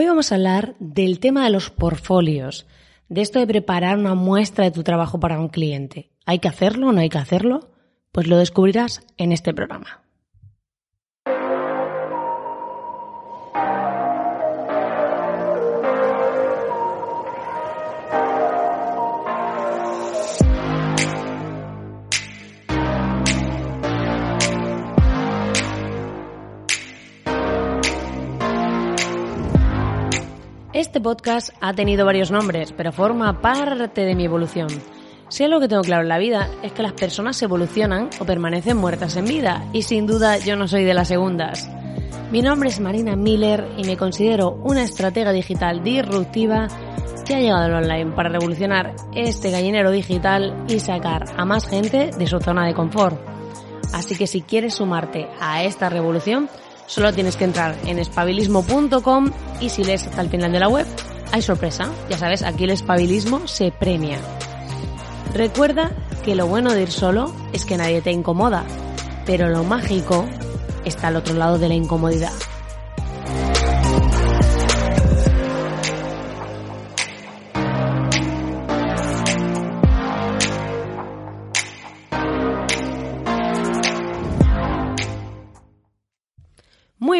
Hoy vamos a hablar del tema de los portfolios, de esto de preparar una muestra de tu trabajo para un cliente. ¿Hay que hacerlo o no hay que hacerlo? Pues lo descubrirás en este programa. Este podcast ha tenido varios nombres, pero forma parte de mi evolución. Si algo que tengo claro en la vida es que las personas evolucionan o permanecen muertas en vida, y sin duda yo no soy de las segundas. Mi nombre es Marina Miller y me considero una estratega digital disruptiva que ha llegado al online para revolucionar este gallinero digital y sacar a más gente de su zona de confort. Así que si quieres sumarte a esta revolución, Solo tienes que entrar en espabilismo.com y si lees hasta el final de la web, hay sorpresa. Ya sabes, aquí el espabilismo se premia. Recuerda que lo bueno de ir solo es que nadie te incomoda, pero lo mágico está al otro lado de la incomodidad.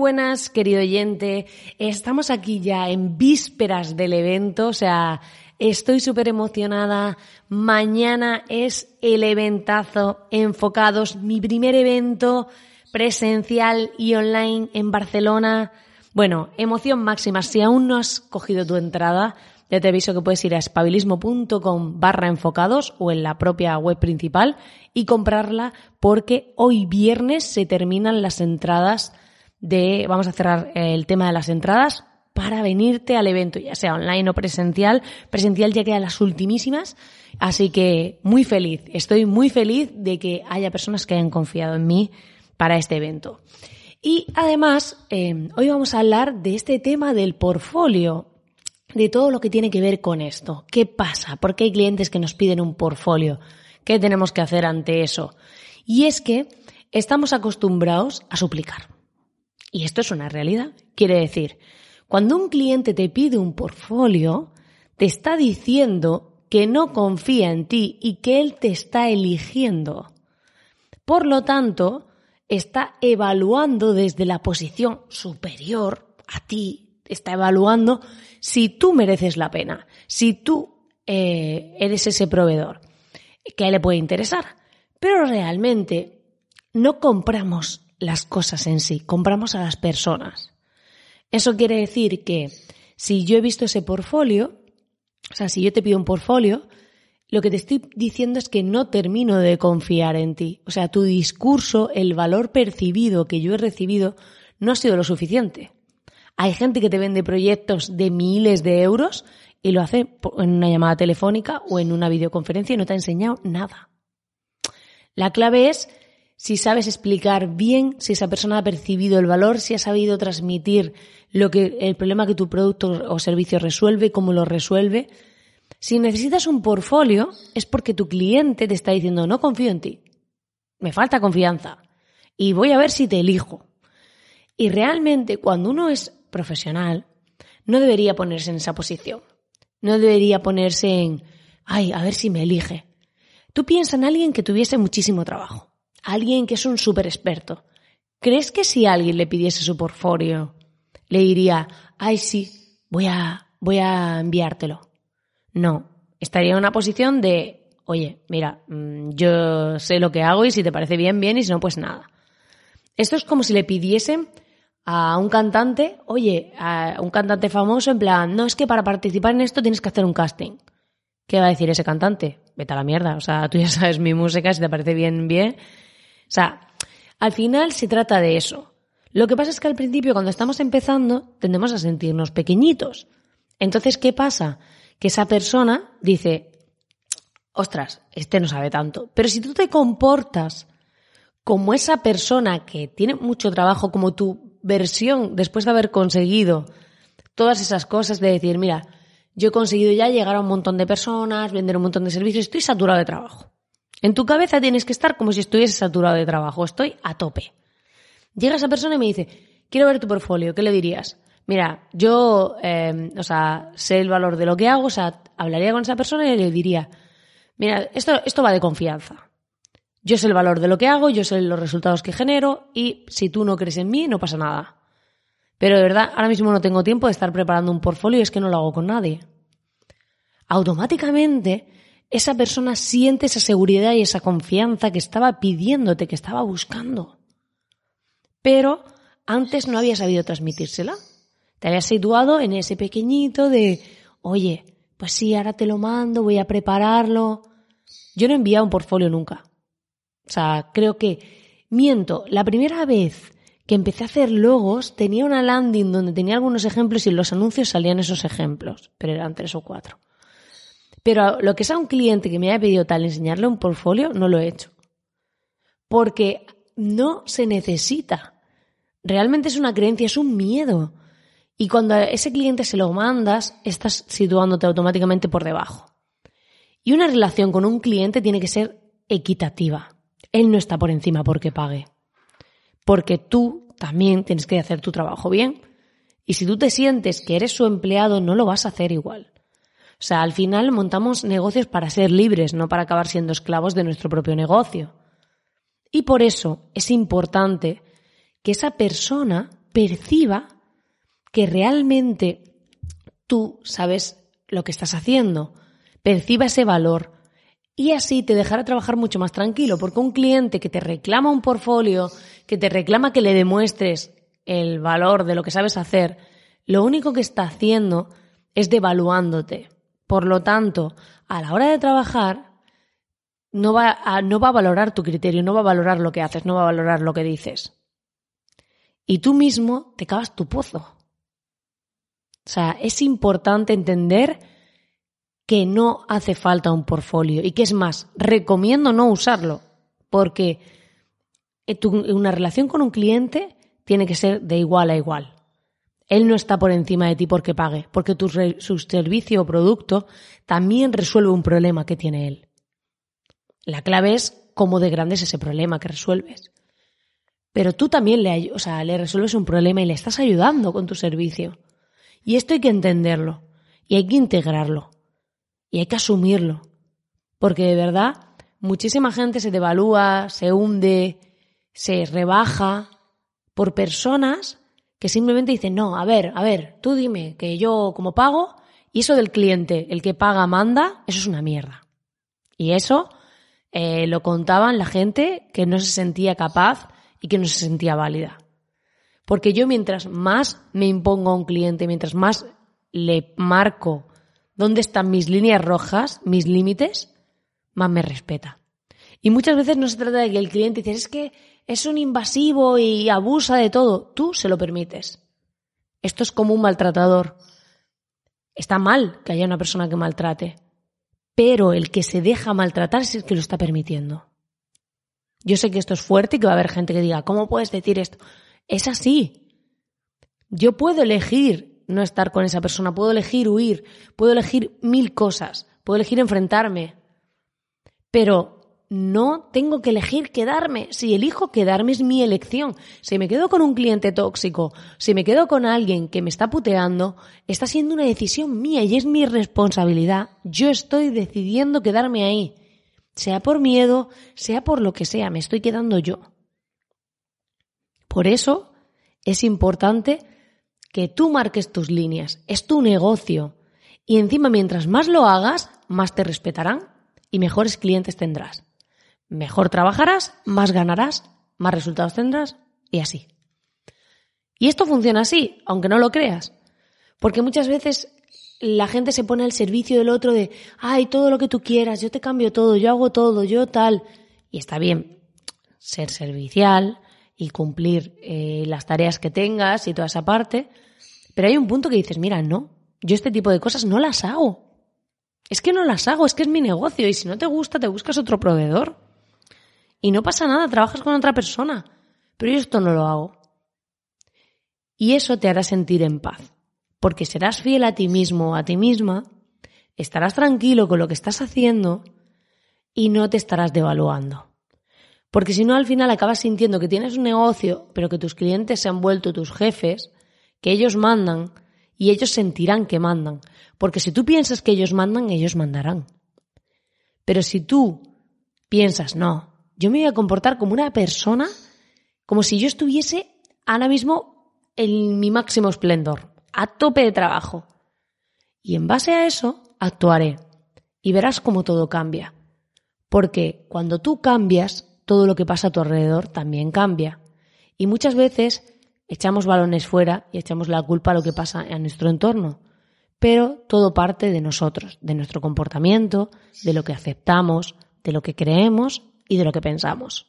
Buenas, querido oyente. Estamos aquí ya en vísperas del evento, o sea, estoy súper emocionada. Mañana es el eventazo enfocados, mi primer evento presencial y online en Barcelona. Bueno, emoción máxima. Si aún no has cogido tu entrada, ya te aviso que puedes ir a espabilismo.com barra enfocados o en la propia web principal y comprarla porque hoy viernes se terminan las entradas de, vamos a cerrar el tema de las entradas para venirte al evento, ya sea online o presencial. Presencial ya quedan las ultimísimas, así que muy feliz, estoy muy feliz de que haya personas que hayan confiado en mí para este evento. Y además, eh, hoy vamos a hablar de este tema del portfolio, de todo lo que tiene que ver con esto. ¿Qué pasa? ¿Por qué hay clientes que nos piden un portfolio? ¿Qué tenemos que hacer ante eso? Y es que estamos acostumbrados a suplicar. Y esto es una realidad. Quiere decir, cuando un cliente te pide un portfolio, te está diciendo que no confía en ti y que él te está eligiendo. Por lo tanto, está evaluando desde la posición superior a ti, está evaluando si tú mereces la pena, si tú eh, eres ese proveedor que a él le puede interesar. Pero realmente no compramos las cosas en sí, compramos a las personas. Eso quiere decir que si yo he visto ese portfolio, o sea, si yo te pido un portfolio, lo que te estoy diciendo es que no termino de confiar en ti. O sea, tu discurso, el valor percibido que yo he recibido, no ha sido lo suficiente. Hay gente que te vende proyectos de miles de euros y lo hace en una llamada telefónica o en una videoconferencia y no te ha enseñado nada. La clave es si sabes explicar bien, si esa persona ha percibido el valor, si ha sabido transmitir lo que, el problema que tu producto o servicio resuelve, cómo lo resuelve. Si necesitas un portfolio, es porque tu cliente te está diciendo, no confío en ti. Me falta confianza. Y voy a ver si te elijo. Y realmente, cuando uno es profesional, no debería ponerse en esa posición. No debería ponerse en, ay, a ver si me elige. Tú piensas en alguien que tuviese muchísimo trabajo alguien que es un súper experto. ¿Crees que si alguien le pidiese su portfolio, le diría, ay sí, voy a, voy a enviártelo? No, estaría en una posición de, oye, mira, mm, yo sé lo que hago y si te parece bien, bien y si no, pues nada. Esto es como si le pidiesen a un cantante, oye, a un cantante famoso en plan, no es que para participar en esto tienes que hacer un casting. ¿Qué va a decir ese cantante? Vete a la mierda, o sea, tú ya sabes mi música, si te parece bien, bien, sea, al final se trata de eso. Lo que pasa es que al principio, cuando estamos empezando, tendemos a sentirnos pequeñitos. Entonces, ¿qué pasa? Que esa persona dice, ostras, este no sabe tanto. Pero si tú te comportas como esa persona que tiene mucho trabajo, como tu versión después de haber conseguido todas esas cosas, de decir, mira, yo he conseguido ya llegar a un montón de personas, vender un montón de servicios, estoy saturado de trabajo. En tu cabeza tienes que estar como si estuviese saturado de trabajo. Estoy a tope. Llega esa persona y me dice, quiero ver tu portfolio. ¿Qué le dirías? Mira, yo, eh, o sea, sé el valor de lo que hago, o sea, hablaría con esa persona y le diría, mira, esto, esto va de confianza. Yo sé el valor de lo que hago, yo sé los resultados que genero y si tú no crees en mí, no pasa nada. Pero de verdad, ahora mismo no tengo tiempo de estar preparando un portfolio y es que no lo hago con nadie. Automáticamente, esa persona siente esa seguridad y esa confianza que estaba pidiéndote, que estaba buscando. Pero antes no había sabido transmitírsela. Te habías situado en ese pequeñito de, oye, pues sí, ahora te lo mando, voy a prepararlo. Yo no he un portfolio nunca. O sea, creo que miento. La primera vez que empecé a hacer logos tenía una landing donde tenía algunos ejemplos y en los anuncios salían esos ejemplos, pero eran tres o cuatro. Pero lo que es a un cliente que me haya pedido tal enseñarle un portfolio, no lo he hecho. Porque no se necesita. Realmente es una creencia, es un miedo. Y cuando a ese cliente se lo mandas, estás situándote automáticamente por debajo. Y una relación con un cliente tiene que ser equitativa. Él no está por encima porque pague. Porque tú también tienes que hacer tu trabajo bien. Y si tú te sientes que eres su empleado, no lo vas a hacer igual. O sea, al final montamos negocios para ser libres, no para acabar siendo esclavos de nuestro propio negocio. Y por eso es importante que esa persona perciba que realmente tú sabes lo que estás haciendo, perciba ese valor y así te dejará trabajar mucho más tranquilo, porque un cliente que te reclama un portfolio, que te reclama que le demuestres el valor de lo que sabes hacer, lo único que está haciendo es devaluándote. Por lo tanto, a la hora de trabajar, no va, a, no va a valorar tu criterio, no va a valorar lo que haces, no va a valorar lo que dices. Y tú mismo te cavas tu pozo. O sea, es importante entender que no hace falta un portfolio y que es más, recomiendo no usarlo porque una relación con un cliente tiene que ser de igual a igual. Él no está por encima de ti porque pague, porque tu su servicio o producto también resuelve un problema que tiene él. La clave es cómo de grande es ese problema que resuelves. Pero tú también le, o sea, le resuelves un problema y le estás ayudando con tu servicio. Y esto hay que entenderlo y hay que integrarlo y hay que asumirlo. Porque de verdad, muchísima gente se devalúa, se hunde, se rebaja por personas que simplemente dicen, no, a ver, a ver, tú dime que yo como pago y eso del cliente, el que paga manda, eso es una mierda. Y eso eh, lo contaban la gente que no se sentía capaz y que no se sentía válida. Porque yo mientras más me impongo a un cliente, mientras más le marco dónde están mis líneas rojas, mis límites, más me respeta. Y muchas veces no se trata de que el cliente dice, es que es un invasivo y abusa de todo. Tú se lo permites. Esto es como un maltratador. Está mal que haya una persona que maltrate, pero el que se deja maltratar es el que lo está permitiendo. Yo sé que esto es fuerte y que va a haber gente que diga, ¿cómo puedes decir esto? Es así. Yo puedo elegir no estar con esa persona, puedo elegir huir, puedo elegir mil cosas, puedo elegir enfrentarme, pero no tengo que elegir quedarme. Si elijo quedarme es mi elección. Si me quedo con un cliente tóxico, si me quedo con alguien que me está puteando, está siendo una decisión mía y es mi responsabilidad. Yo estoy decidiendo quedarme ahí. Sea por miedo, sea por lo que sea, me estoy quedando yo. Por eso es importante que tú marques tus líneas. Es tu negocio. Y encima, mientras más lo hagas, más te respetarán y mejores clientes tendrás. Mejor trabajarás, más ganarás, más resultados tendrás y así. Y esto funciona así, aunque no lo creas. Porque muchas veces la gente se pone al servicio del otro de, ay, todo lo que tú quieras, yo te cambio todo, yo hago todo, yo tal. Y está bien ser servicial, y cumplir eh, las tareas que tengas y toda esa parte. Pero hay un punto que dices, mira, no, yo este tipo de cosas no las hago. Es que no las hago, es que es mi negocio y si no te gusta te buscas otro proveedor. Y no pasa nada, trabajas con otra persona. Pero yo esto no lo hago. Y eso te hará sentir en paz. Porque serás fiel a ti mismo o a ti misma, estarás tranquilo con lo que estás haciendo y no te estarás devaluando. Porque si no, al final acabas sintiendo que tienes un negocio, pero que tus clientes se han vuelto tus jefes, que ellos mandan y ellos sentirán que mandan. Porque si tú piensas que ellos mandan, ellos mandarán. Pero si tú piensas, no, yo me voy a comportar como una persona, como si yo estuviese ahora mismo en mi máximo esplendor, a tope de trabajo. Y en base a eso, actuaré. Y verás cómo todo cambia. Porque cuando tú cambias, todo lo que pasa a tu alrededor también cambia. Y muchas veces echamos balones fuera y echamos la culpa a lo que pasa en nuestro entorno. Pero todo parte de nosotros, de nuestro comportamiento, de lo que aceptamos, de lo que creemos y de lo que pensamos.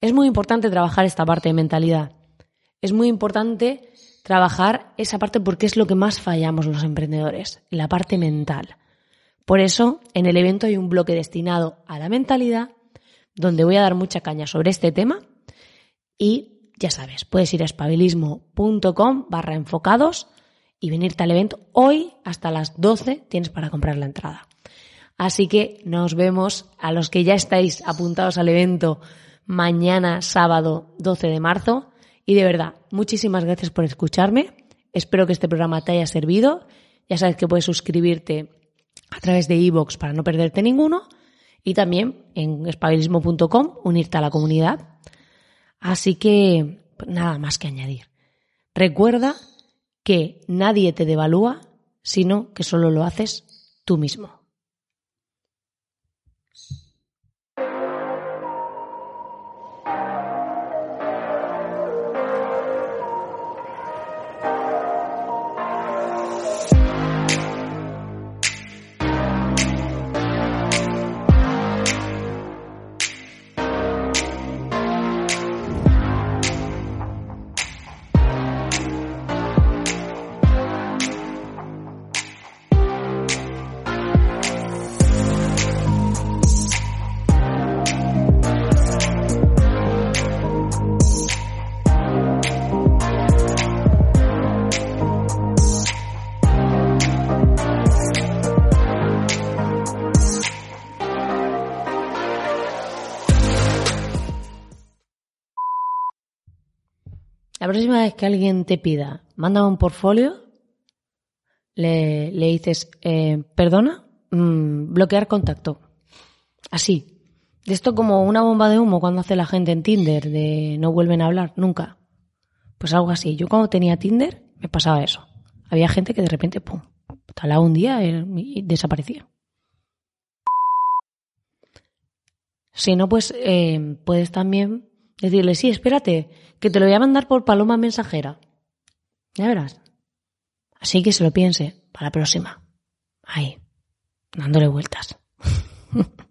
Es muy importante trabajar esta parte de mentalidad. Es muy importante trabajar esa parte porque es lo que más fallamos los emprendedores, la parte mental. Por eso, en el evento hay un bloque destinado a la mentalidad, donde voy a dar mucha caña sobre este tema. Y ya sabes, puedes ir a espabilismo.com barra enfocados y venirte al evento. Hoy hasta las 12 tienes para comprar la entrada. Así que nos vemos a los que ya estáis apuntados al evento mañana sábado 12 de marzo. Y de verdad, muchísimas gracias por escucharme. Espero que este programa te haya servido. Ya sabes que puedes suscribirte a través de iVoox para no perderte ninguno y también en espabilismo.com unirte a la comunidad. Así que pues nada más que añadir. Recuerda que nadie te devalúa, sino que solo lo haces tú mismo. La próxima vez que alguien te pida, manda un portfolio, le, le dices, eh, perdona, mm, bloquear contacto. Así. Esto como una bomba de humo cuando hace la gente en Tinder, de no vuelven a hablar, nunca. Pues algo así. Yo cuando tenía Tinder, me pasaba eso. Había gente que de repente, pum, talaba un día y desaparecía. Si no, pues eh, puedes también decirle, sí, espérate, que te lo voy a mandar por paloma mensajera. Ya verás. Así que se lo piense para la próxima. Ahí, dándole vueltas.